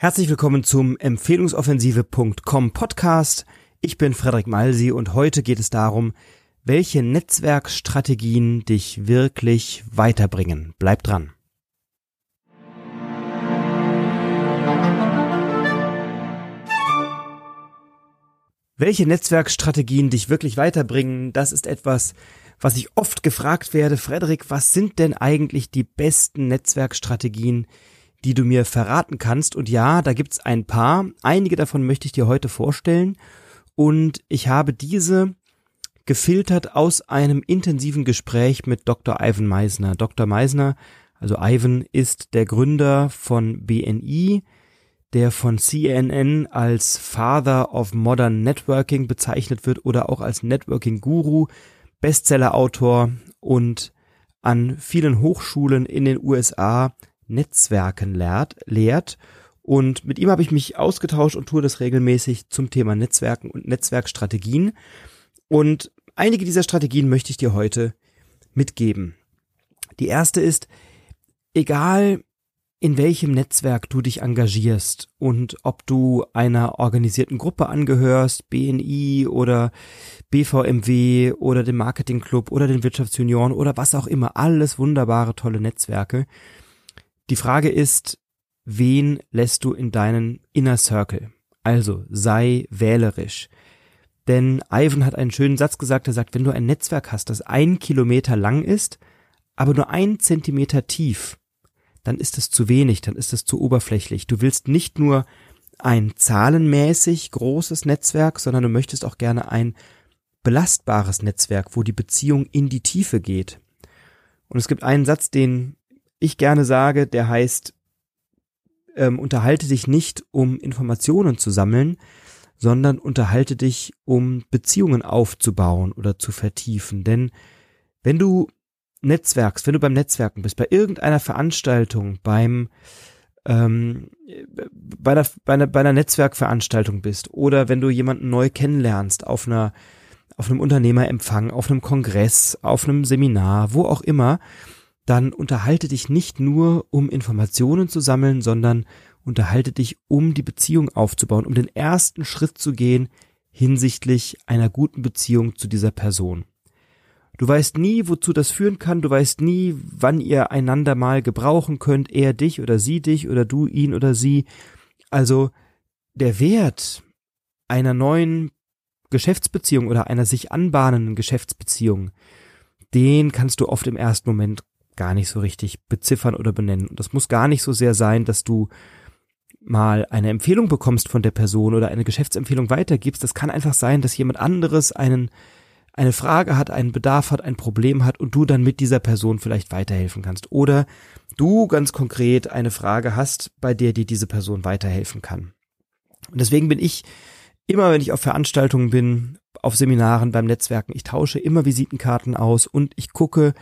Herzlich willkommen zum Empfehlungsoffensive.com Podcast. Ich bin Frederik Malsi und heute geht es darum, welche Netzwerkstrategien dich wirklich weiterbringen. Bleib dran. Welche Netzwerkstrategien dich wirklich weiterbringen, das ist etwas, was ich oft gefragt werde. Frederik, was sind denn eigentlich die besten Netzwerkstrategien, die du mir verraten kannst. Und ja, da gibt's ein paar. Einige davon möchte ich dir heute vorstellen. Und ich habe diese gefiltert aus einem intensiven Gespräch mit Dr. Ivan Meisner. Dr. Meisner, also Ivan, ist der Gründer von BNI, der von CNN als Father of Modern Networking bezeichnet wird oder auch als Networking Guru, Bestsellerautor und an vielen Hochschulen in den USA Netzwerken lehrt, lehrt. Und mit ihm habe ich mich ausgetauscht und tue das regelmäßig zum Thema Netzwerken und Netzwerkstrategien. Und einige dieser Strategien möchte ich dir heute mitgeben. Die erste ist, egal in welchem Netzwerk du dich engagierst und ob du einer organisierten Gruppe angehörst, BNI oder BVMW oder dem Marketingclub oder den Wirtschaftsjunioren oder was auch immer, alles wunderbare, tolle Netzwerke. Die Frage ist, wen lässt du in deinen Inner Circle? Also sei wählerisch. Denn Ivan hat einen schönen Satz gesagt, er sagt, wenn du ein Netzwerk hast, das ein Kilometer lang ist, aber nur ein Zentimeter tief, dann ist es zu wenig, dann ist es zu oberflächlich. Du willst nicht nur ein zahlenmäßig großes Netzwerk, sondern du möchtest auch gerne ein belastbares Netzwerk, wo die Beziehung in die Tiefe geht. Und es gibt einen Satz, den ich gerne sage, der heißt, ähm, unterhalte dich nicht, um Informationen zu sammeln, sondern unterhalte dich, um Beziehungen aufzubauen oder zu vertiefen. Denn wenn du Netzwerkst, wenn du beim Netzwerken bist, bei irgendeiner Veranstaltung, beim ähm, bei, einer, bei, einer, bei einer Netzwerkveranstaltung bist oder wenn du jemanden neu kennenlernst auf einer auf einem Unternehmerempfang, auf einem Kongress, auf einem Seminar, wo auch immer, dann unterhalte dich nicht nur, um Informationen zu sammeln, sondern unterhalte dich, um die Beziehung aufzubauen, um den ersten Schritt zu gehen hinsichtlich einer guten Beziehung zu dieser Person. Du weißt nie, wozu das führen kann, du weißt nie, wann ihr einander mal gebrauchen könnt, er dich oder sie dich oder du ihn oder sie. Also der Wert einer neuen Geschäftsbeziehung oder einer sich anbahnenden Geschäftsbeziehung, den kannst du oft im ersten Moment gar nicht so richtig beziffern oder benennen. Und das muss gar nicht so sehr sein, dass du mal eine Empfehlung bekommst von der Person oder eine Geschäftsempfehlung weitergibst. Das kann einfach sein, dass jemand anderes einen eine Frage hat, einen Bedarf hat, ein Problem hat und du dann mit dieser Person vielleicht weiterhelfen kannst. Oder du ganz konkret eine Frage hast, bei der dir diese Person weiterhelfen kann. Und deswegen bin ich immer, wenn ich auf Veranstaltungen bin, auf Seminaren, beim Netzwerken, ich tausche immer Visitenkarten aus und ich gucke,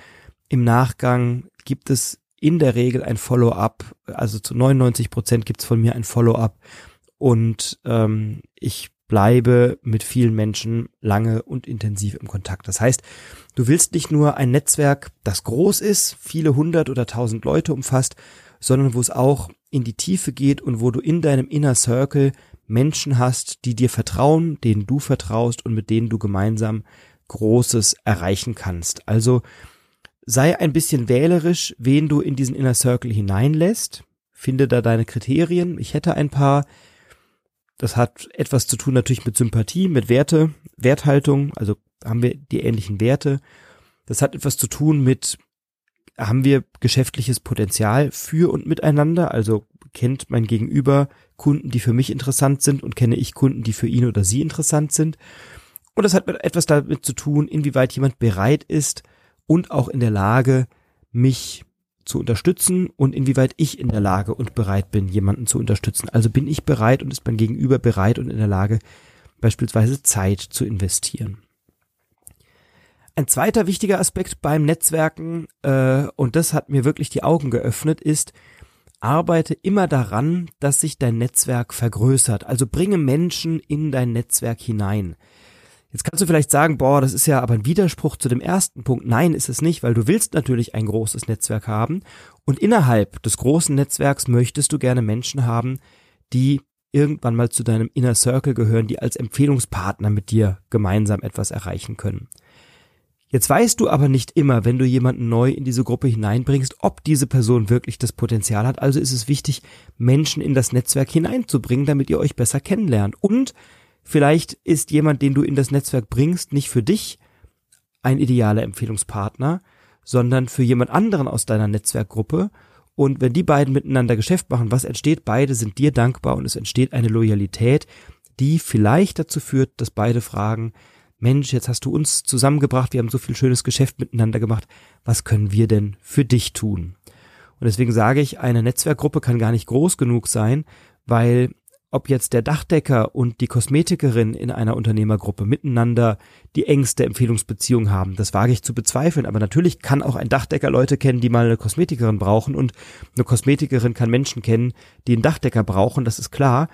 im Nachgang gibt es in der Regel ein Follow-up, also zu 99 Prozent gibt es von mir ein Follow-up und ähm, ich bleibe mit vielen Menschen lange und intensiv im Kontakt. Das heißt, du willst nicht nur ein Netzwerk, das groß ist, viele hundert oder tausend Leute umfasst, sondern wo es auch in die Tiefe geht und wo du in deinem Inner Circle Menschen hast, die dir vertrauen, denen du vertraust und mit denen du gemeinsam Großes erreichen kannst. Also sei ein bisschen wählerisch, wen du in diesen Inner Circle hineinlässt. Finde da deine Kriterien. Ich hätte ein paar. Das hat etwas zu tun natürlich mit Sympathie, mit Werte, Werthaltung. Also haben wir die ähnlichen Werte. Das hat etwas zu tun mit, haben wir geschäftliches Potenzial für und miteinander? Also kennt mein Gegenüber Kunden, die für mich interessant sind und kenne ich Kunden, die für ihn oder sie interessant sind? Und das hat etwas damit zu tun, inwieweit jemand bereit ist, und auch in der Lage, mich zu unterstützen und inwieweit ich in der Lage und bereit bin, jemanden zu unterstützen. Also bin ich bereit und ist mein Gegenüber bereit und in der Lage, beispielsweise Zeit zu investieren. Ein zweiter wichtiger Aspekt beim Netzwerken, äh, und das hat mir wirklich die Augen geöffnet, ist, arbeite immer daran, dass sich dein Netzwerk vergrößert. Also bringe Menschen in dein Netzwerk hinein. Jetzt kannst du vielleicht sagen, boah, das ist ja aber ein Widerspruch zu dem ersten Punkt. Nein, ist es nicht, weil du willst natürlich ein großes Netzwerk haben und innerhalb des großen Netzwerks möchtest du gerne Menschen haben, die irgendwann mal zu deinem Inner Circle gehören, die als Empfehlungspartner mit dir gemeinsam etwas erreichen können. Jetzt weißt du aber nicht immer, wenn du jemanden neu in diese Gruppe hineinbringst, ob diese Person wirklich das Potenzial hat. Also ist es wichtig, Menschen in das Netzwerk hineinzubringen, damit ihr euch besser kennenlernt. Und vielleicht ist jemand, den du in das Netzwerk bringst, nicht für dich ein idealer Empfehlungspartner, sondern für jemand anderen aus deiner Netzwerkgruppe. Und wenn die beiden miteinander Geschäft machen, was entsteht? Beide sind dir dankbar und es entsteht eine Loyalität, die vielleicht dazu führt, dass beide fragen, Mensch, jetzt hast du uns zusammengebracht, wir haben so viel schönes Geschäft miteinander gemacht, was können wir denn für dich tun? Und deswegen sage ich, eine Netzwerkgruppe kann gar nicht groß genug sein, weil ob jetzt der Dachdecker und die Kosmetikerin in einer Unternehmergruppe miteinander die engste Empfehlungsbeziehung haben, das wage ich zu bezweifeln. Aber natürlich kann auch ein Dachdecker Leute kennen, die mal eine Kosmetikerin brauchen und eine Kosmetikerin kann Menschen kennen, die einen Dachdecker brauchen, das ist klar.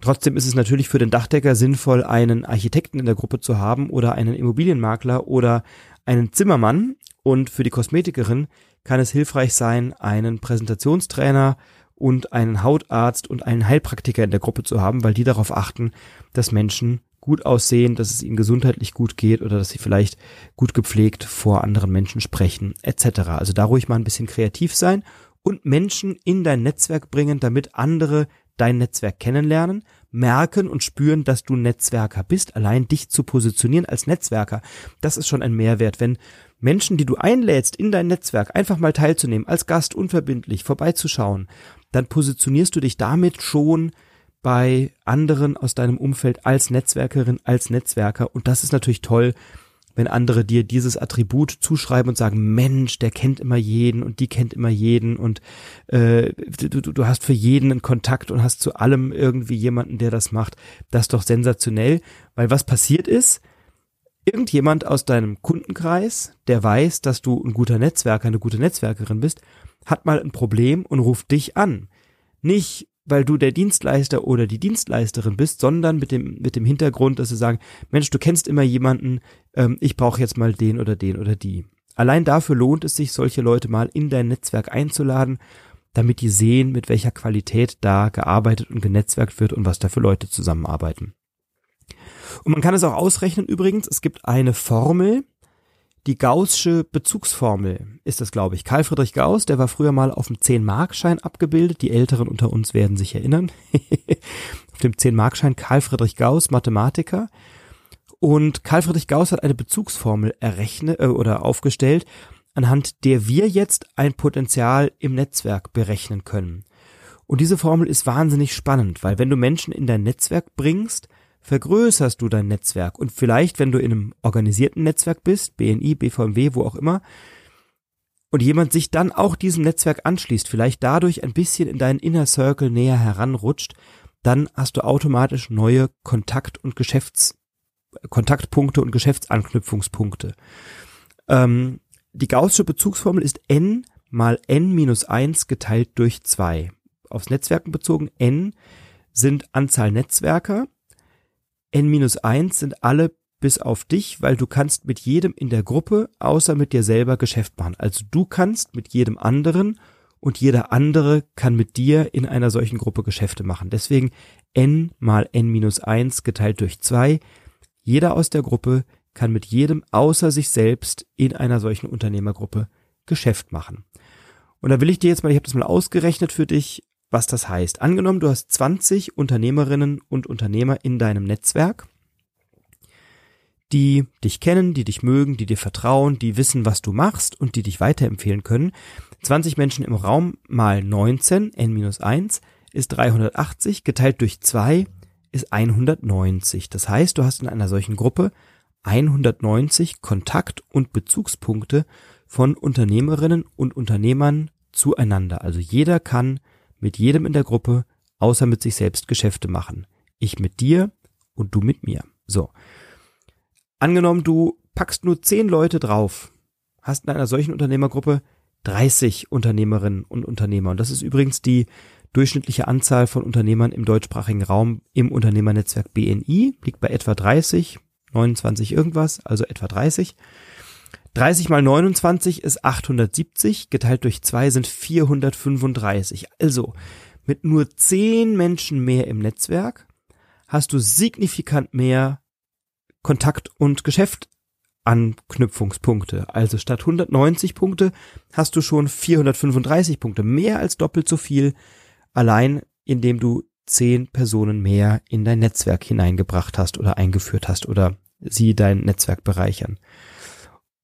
Trotzdem ist es natürlich für den Dachdecker sinnvoll, einen Architekten in der Gruppe zu haben oder einen Immobilienmakler oder einen Zimmermann. Und für die Kosmetikerin kann es hilfreich sein, einen Präsentationstrainer und einen Hautarzt und einen Heilpraktiker in der Gruppe zu haben, weil die darauf achten, dass Menschen gut aussehen, dass es ihnen gesundheitlich gut geht oder dass sie vielleicht gut gepflegt vor anderen Menschen sprechen, etc. Also da ruhig mal ein bisschen kreativ sein und Menschen in dein Netzwerk bringen, damit andere dein Netzwerk kennenlernen, merken und spüren, dass du Netzwerker bist. Allein dich zu positionieren als Netzwerker, das ist schon ein Mehrwert. Wenn Menschen, die du einlädst in dein Netzwerk, einfach mal teilzunehmen, als Gast unverbindlich vorbeizuschauen, dann positionierst du dich damit schon bei anderen aus deinem Umfeld als Netzwerkerin, als Netzwerker. Und das ist natürlich toll, wenn andere dir dieses Attribut zuschreiben und sagen, Mensch, der kennt immer jeden und die kennt immer jeden und äh, du, du hast für jeden einen Kontakt und hast zu allem irgendwie jemanden, der das macht. Das ist doch sensationell, weil was passiert ist, irgendjemand aus deinem Kundenkreis, der weiß, dass du ein guter Netzwerker, eine gute Netzwerkerin bist, hat mal ein Problem und ruft dich an. Nicht, weil du der Dienstleister oder die Dienstleisterin bist, sondern mit dem, mit dem Hintergrund, dass sie sagen, Mensch, du kennst immer jemanden, ähm, ich brauche jetzt mal den oder den oder die. Allein dafür lohnt es sich, solche Leute mal in dein Netzwerk einzuladen, damit die sehen, mit welcher Qualität da gearbeitet und genetzwerkt wird und was da für Leute zusammenarbeiten. Und man kann es auch ausrechnen übrigens, es gibt eine Formel, die Gaußsche Bezugsformel ist das, glaube ich. Karl Friedrich Gauss, der war früher mal auf dem 10-Markschein abgebildet. Die Älteren unter uns werden sich erinnern. auf dem 10-Markschein Karl Friedrich Gauss, Mathematiker. Und Karl Friedrich Gauss hat eine Bezugsformel errechnet äh, oder aufgestellt, anhand der wir jetzt ein Potenzial im Netzwerk berechnen können. Und diese Formel ist wahnsinnig spannend, weil wenn du Menschen in dein Netzwerk bringst, vergrößerst du dein Netzwerk. Und vielleicht, wenn du in einem organisierten Netzwerk bist, BNI, BVMW, wo auch immer, und jemand sich dann auch diesem Netzwerk anschließt, vielleicht dadurch ein bisschen in deinen Inner Circle näher heranrutscht, dann hast du automatisch neue Kontakt- und Geschäfts Kontaktpunkte und Geschäftsanknüpfungspunkte. Ähm, die Gaußsche Bezugsformel ist n mal n minus 1 geteilt durch 2. Aufs Netzwerken bezogen, n sind Anzahl Netzwerker N-1 sind alle bis auf dich, weil du kannst mit jedem in der Gruppe außer mit dir selber Geschäft machen. Also du kannst mit jedem anderen und jeder andere kann mit dir in einer solchen Gruppe Geschäfte machen. Deswegen n mal n-1 geteilt durch 2. Jeder aus der Gruppe kann mit jedem außer sich selbst in einer solchen Unternehmergruppe Geschäft machen. Und da will ich dir jetzt mal, ich habe das mal ausgerechnet für dich, was das heißt. Angenommen, du hast 20 Unternehmerinnen und Unternehmer in deinem Netzwerk, die dich kennen, die dich mögen, die dir vertrauen, die wissen, was du machst und die dich weiterempfehlen können. 20 Menschen im Raum mal 19, n-1, ist 380, geteilt durch 2 ist 190. Das heißt, du hast in einer solchen Gruppe 190 Kontakt- und Bezugspunkte von Unternehmerinnen und Unternehmern zueinander. Also jeder kann mit jedem in der Gruppe, außer mit sich selbst Geschäfte machen. Ich mit dir und du mit mir. So. Angenommen, du packst nur zehn Leute drauf, hast in einer solchen Unternehmergruppe 30 Unternehmerinnen und Unternehmer. Und das ist übrigens die durchschnittliche Anzahl von Unternehmern im deutschsprachigen Raum im Unternehmernetzwerk BNI, liegt bei etwa 30, 29 irgendwas, also etwa 30. 30 mal 29 ist 870, geteilt durch 2 sind 435. Also, Mit nur zehn Menschen mehr im Netzwerk hast du signifikant mehr Kontakt- und Geschäftanknüpfungspunkte. Also statt 190 Punkte hast du schon 435 Punkte, mehr als doppelt so viel, allein indem du zehn Personen mehr in dein Netzwerk hineingebracht hast oder eingeführt hast oder sie dein Netzwerk bereichern.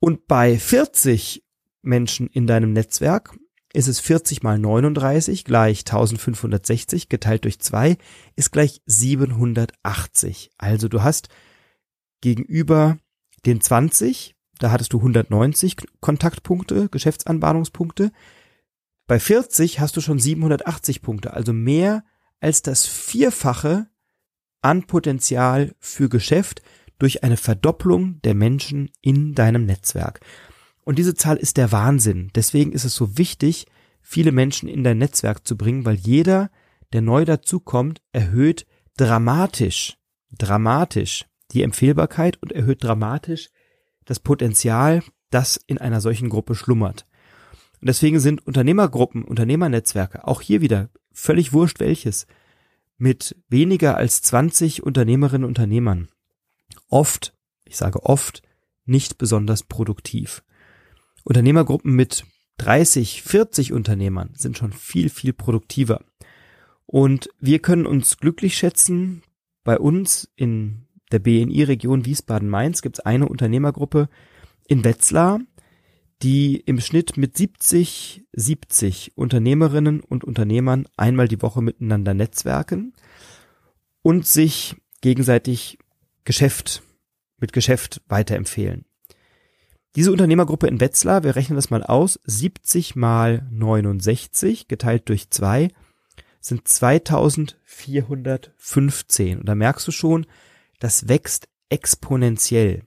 Und bei 40 Menschen in deinem Netzwerk ist es 40 mal 39 gleich 1560 geteilt durch 2 ist gleich 780. Also du hast gegenüber den 20, da hattest du 190 Kontaktpunkte, Geschäftsanbahnungspunkte. Bei 40 hast du schon 780 Punkte, also mehr als das Vierfache an Potenzial für Geschäft durch eine Verdopplung der Menschen in deinem Netzwerk. Und diese Zahl ist der Wahnsinn. Deswegen ist es so wichtig, viele Menschen in dein Netzwerk zu bringen, weil jeder, der neu dazukommt, erhöht dramatisch, dramatisch die Empfehlbarkeit und erhöht dramatisch das Potenzial, das in einer solchen Gruppe schlummert. Und deswegen sind Unternehmergruppen, Unternehmernetzwerke, auch hier wieder völlig wurscht welches, mit weniger als 20 Unternehmerinnen und Unternehmern oft, ich sage oft, nicht besonders produktiv. Unternehmergruppen mit 30, 40 Unternehmern sind schon viel, viel produktiver. Und wir können uns glücklich schätzen, bei uns in der BNI-Region Wiesbaden-Mainz gibt es eine Unternehmergruppe in Wetzlar, die im Schnitt mit 70, 70 Unternehmerinnen und Unternehmern einmal die Woche miteinander netzwerken und sich gegenseitig Geschäft mit Geschäft weiterempfehlen. Diese Unternehmergruppe in Wetzlar, wir rechnen das mal aus, 70 mal 69 geteilt durch zwei sind 2415. Und da merkst du schon, das wächst exponentiell.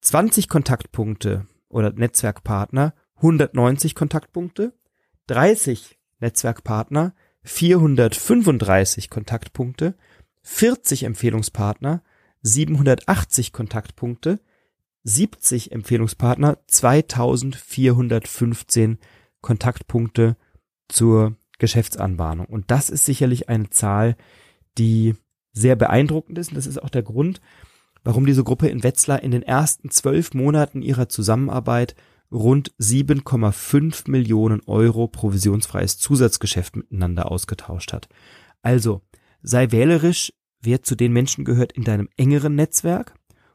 20 Kontaktpunkte oder Netzwerkpartner, 190 Kontaktpunkte, 30 Netzwerkpartner, 435 Kontaktpunkte, 40 Empfehlungspartner, 780 Kontaktpunkte, 70 Empfehlungspartner, 2415 Kontaktpunkte zur Geschäftsanbahnung. Und das ist sicherlich eine Zahl, die sehr beeindruckend ist. Und das ist auch der Grund, warum diese Gruppe in Wetzlar in den ersten zwölf Monaten ihrer Zusammenarbeit rund 7,5 Millionen Euro provisionsfreies Zusatzgeschäft miteinander ausgetauscht hat. Also sei wählerisch, wer zu den Menschen gehört in deinem engeren Netzwerk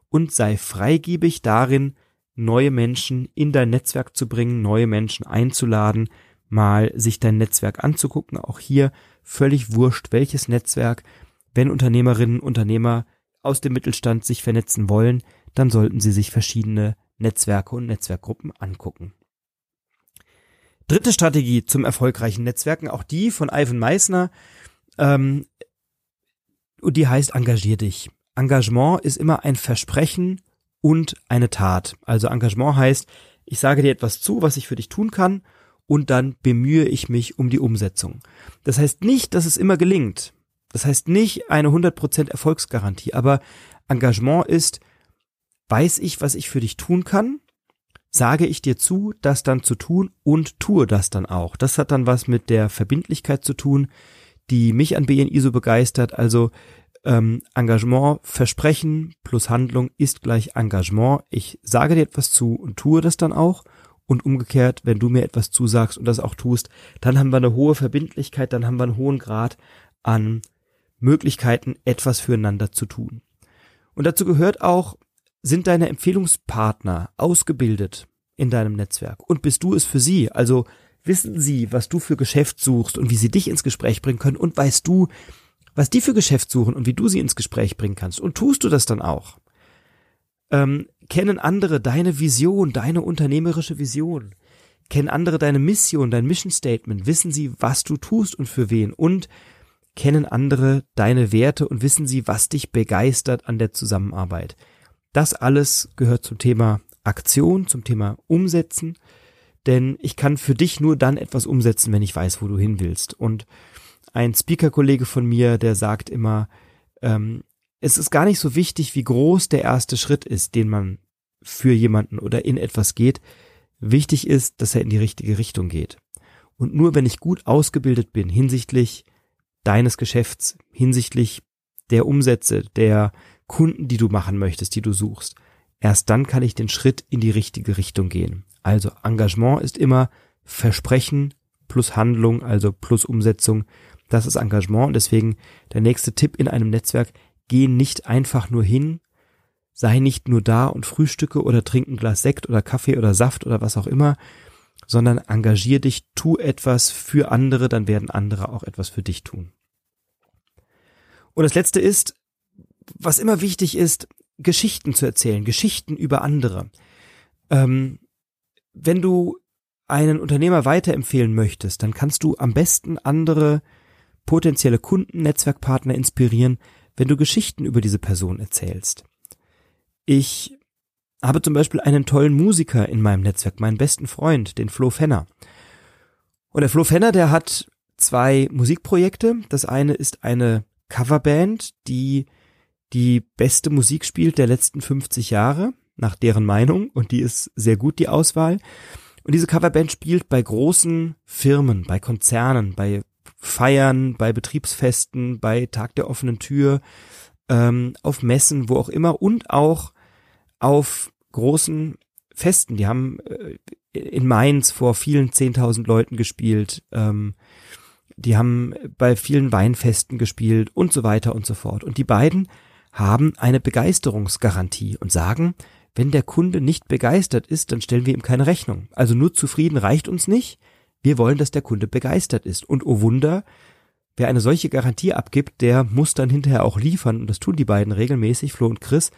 und sei freigebig darin, neue Menschen in dein Netzwerk zu bringen, neue Menschen einzuladen, mal sich dein Netzwerk anzugucken. Auch hier völlig wurscht, welches Netzwerk. Wenn Unternehmerinnen, Unternehmer aus dem Mittelstand sich vernetzen wollen, dann sollten sie sich verschiedene Netzwerke und Netzwerkgruppen angucken. Dritte Strategie zum erfolgreichen Netzwerken, auch die von Ivan Meissner, ähm, und die heißt engagier dich. Engagement ist immer ein Versprechen und eine Tat. Also Engagement heißt, ich sage dir etwas zu, was ich für dich tun kann und dann bemühe ich mich um die Umsetzung. Das heißt nicht, dass es immer gelingt. Das heißt nicht eine 100% Erfolgsgarantie, aber Engagement ist, weiß ich, was ich für dich tun kann, sage ich dir zu, das dann zu tun und tue das dann auch. Das hat dann was mit der Verbindlichkeit zu tun, die mich an BNI so begeistert. Also ähm, Engagement, Versprechen plus Handlung ist gleich Engagement. Ich sage dir etwas zu und tue das dann auch. Und umgekehrt, wenn du mir etwas zusagst und das auch tust, dann haben wir eine hohe Verbindlichkeit, dann haben wir einen hohen Grad an Möglichkeiten, etwas füreinander zu tun. Und dazu gehört auch, sind deine Empfehlungspartner ausgebildet in deinem Netzwerk und bist du es für sie? Also wissen sie, was du für Geschäft suchst und wie sie dich ins Gespräch bringen können und weißt du, was die für Geschäft suchen und wie du sie ins Gespräch bringen kannst. Und tust du das dann auch? Ähm, kennen andere deine Vision, deine unternehmerische Vision? Kennen andere deine Mission, dein Mission Statement? Wissen sie, was du tust und für wen? Und kennen andere deine Werte und wissen sie, was dich begeistert an der Zusammenarbeit? Das alles gehört zum Thema Aktion, zum Thema Umsetzen. Denn ich kann für dich nur dann etwas umsetzen, wenn ich weiß, wo du hin willst. Und ein Speaker-Kollege von mir, der sagt immer, ähm, es ist gar nicht so wichtig, wie groß der erste Schritt ist, den man für jemanden oder in etwas geht. Wichtig ist, dass er in die richtige Richtung geht. Und nur wenn ich gut ausgebildet bin hinsichtlich deines Geschäfts, hinsichtlich der Umsätze, der Kunden, die du machen möchtest, die du suchst, erst dann kann ich den Schritt in die richtige Richtung gehen. Also Engagement ist immer Versprechen plus Handlung, also plus Umsetzung. Das ist Engagement und deswegen der nächste Tipp in einem Netzwerk, geh nicht einfach nur hin, sei nicht nur da und frühstücke oder trink ein Glas Sekt oder Kaffee oder Saft oder was auch immer, sondern engagier dich, tu etwas für andere, dann werden andere auch etwas für dich tun. Und das letzte ist, was immer wichtig ist, Geschichten zu erzählen, Geschichten über andere. Ähm, wenn du einen Unternehmer weiterempfehlen möchtest, dann kannst du am besten andere potenzielle Kunden, Netzwerkpartner inspirieren, wenn du Geschichten über diese Person erzählst. Ich habe zum Beispiel einen tollen Musiker in meinem Netzwerk, meinen besten Freund, den Flo Fenner. Und der Flo Fenner, der hat zwei Musikprojekte. Das eine ist eine Coverband, die die beste Musik spielt der letzten 50 Jahre, nach deren Meinung, und die ist sehr gut, die Auswahl. Und diese Coverband spielt bei großen Firmen, bei Konzernen, bei Feiern, bei Betriebsfesten, bei Tag der offenen Tür, ähm, auf Messen, wo auch immer und auch auf großen Festen. Die haben äh, in Mainz vor vielen zehntausend Leuten gespielt. Ähm, die haben bei vielen Weinfesten gespielt und so weiter und so fort. Und die beiden haben eine Begeisterungsgarantie und sagen, wenn der Kunde nicht begeistert ist, dann stellen wir ihm keine Rechnung. Also nur zufrieden reicht uns nicht. Wir wollen, dass der Kunde begeistert ist. Und oh Wunder, wer eine solche Garantie abgibt, der muss dann hinterher auch liefern. Und das tun die beiden regelmäßig, Flo und Chris,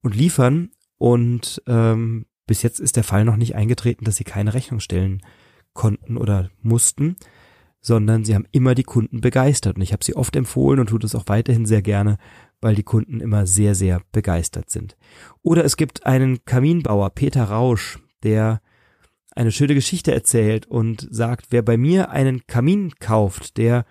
und liefern. Und ähm, bis jetzt ist der Fall noch nicht eingetreten, dass sie keine Rechnung stellen konnten oder mussten, sondern sie haben immer die Kunden begeistert. Und ich habe sie oft empfohlen und tue das auch weiterhin sehr gerne, weil die Kunden immer sehr, sehr begeistert sind. Oder es gibt einen Kaminbauer, Peter Rausch, der eine schöne Geschichte erzählt und sagt, wer bei mir einen Kamin kauft, der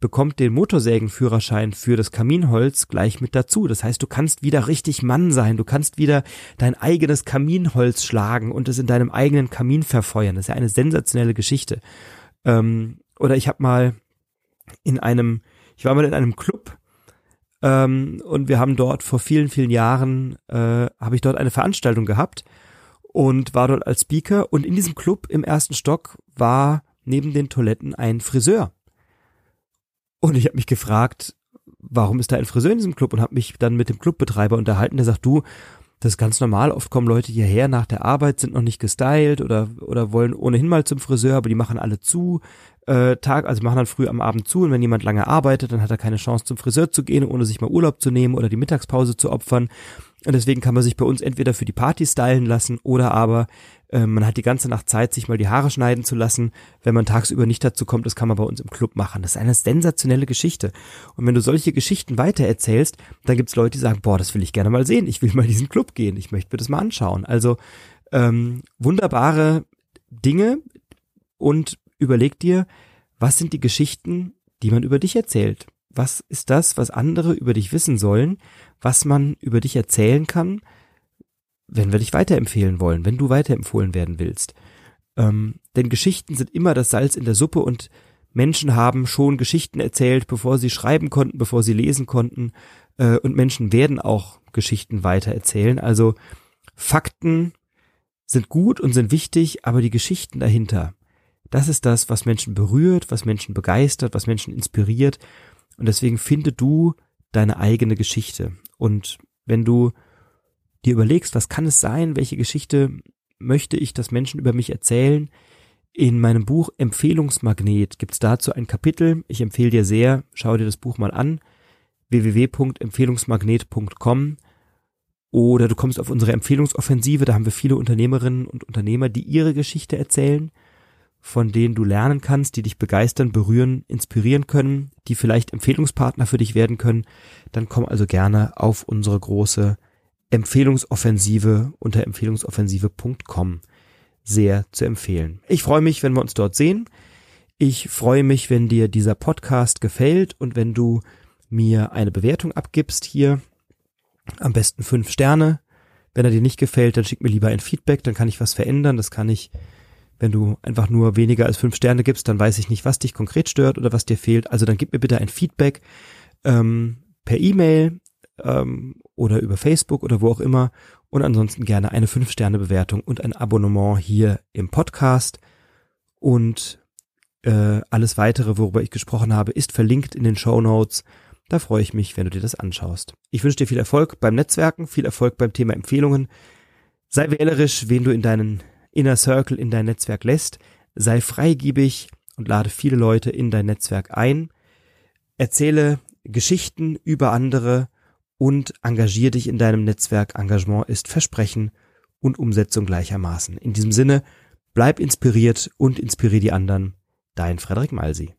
bekommt den Motorsägenführerschein für das Kaminholz gleich mit dazu. Das heißt, du kannst wieder richtig Mann sein, du kannst wieder dein eigenes Kaminholz schlagen und es in deinem eigenen Kamin verfeuern. Das ist ja eine sensationelle Geschichte. Ähm, oder ich habe mal in einem, ich war mal in einem Club ähm, und wir haben dort vor vielen, vielen Jahren, äh, habe ich dort eine Veranstaltung gehabt und war dort als Speaker. Und in diesem Club im ersten Stock war neben den Toiletten ein Friseur. Und ich habe mich gefragt, warum ist da ein Friseur in diesem Club? Und habe mich dann mit dem Clubbetreiber unterhalten. Der sagt, du, das ist ganz normal. Oft kommen Leute hierher nach der Arbeit, sind noch nicht gestylt oder, oder wollen ohnehin mal zum Friseur, aber die machen alle zu äh, Tag, also machen dann früh am Abend zu und wenn jemand lange arbeitet, dann hat er keine Chance zum Friseur zu gehen, ohne sich mal Urlaub zu nehmen oder die Mittagspause zu opfern. Und deswegen kann man sich bei uns entweder für die Party stylen lassen oder aber äh, man hat die ganze Nacht Zeit, sich mal die Haare schneiden zu lassen. Wenn man tagsüber nicht dazu kommt, das kann man bei uns im Club machen. Das ist eine sensationelle Geschichte. Und wenn du solche Geschichten weitererzählst, dann gibt's Leute, die sagen, boah, das will ich gerne mal sehen. Ich will mal diesen Club gehen. Ich möchte mir das mal anschauen. Also ähm, wunderbare Dinge und überleg dir, was sind die Geschichten, die man über dich erzählt? Was ist das, was andere über dich wissen sollen, was man über dich erzählen kann, wenn wir dich weiterempfehlen wollen, wenn du weiterempfohlen werden willst? Ähm, denn Geschichten sind immer das Salz in der Suppe und Menschen haben schon Geschichten erzählt, bevor sie schreiben konnten, bevor sie lesen konnten. Äh, und Menschen werden auch Geschichten weitererzählen. Also Fakten sind gut und sind wichtig, aber die Geschichten dahinter, das ist das, was Menschen berührt, was Menschen begeistert, was Menschen inspiriert. Und deswegen finde du deine eigene Geschichte. Und wenn du dir überlegst, was kann es sein, welche Geschichte möchte ich, dass Menschen über mich erzählen, in meinem Buch Empfehlungsmagnet gibt es dazu ein Kapitel. Ich empfehle dir sehr, schau dir das Buch mal an, www.empfehlungsmagnet.com oder du kommst auf unsere Empfehlungsoffensive, da haben wir viele Unternehmerinnen und Unternehmer, die ihre Geschichte erzählen von denen du lernen kannst, die dich begeistern, berühren, inspirieren können, die vielleicht Empfehlungspartner für dich werden können, dann komm also gerne auf unsere große Empfehlungsoffensive unter empfehlungsoffensive.com. Sehr zu empfehlen. Ich freue mich, wenn wir uns dort sehen. Ich freue mich, wenn dir dieser Podcast gefällt und wenn du mir eine Bewertung abgibst hier. Am besten fünf Sterne. Wenn er dir nicht gefällt, dann schick mir lieber ein Feedback, dann kann ich was verändern. Das kann ich Wenn du einfach nur weniger als fünf Sterne gibst, dann weiß ich nicht, was dich konkret stört oder was dir fehlt. Also dann gib mir bitte ein Feedback ähm, per E-Mail ähm, oder über Facebook oder wo auch immer. Und ansonsten gerne eine fünf Sterne Bewertung und ein Abonnement hier im Podcast. Und äh, alles weitere, worüber ich gesprochen habe, ist verlinkt in den Show Notes. Da freue ich mich, wenn du dir das anschaust. Ich wünsche dir viel Erfolg beim Netzwerken, viel Erfolg beim Thema Empfehlungen. Sei wählerisch, wen du in deinen Inner Circle, in dein Netzwerk lässt. Sei freigiebig und lade viele Leute in dein Netzwerk ein. Erzähle Geschichten über andere und engagier dich in deinem Netzwerk. Engagement ist Versprechen und Umsetzung gleichermaßen. In diesem Sinne, bleib inspiriert und inspiriere die anderen. Dein Frederik Malsi.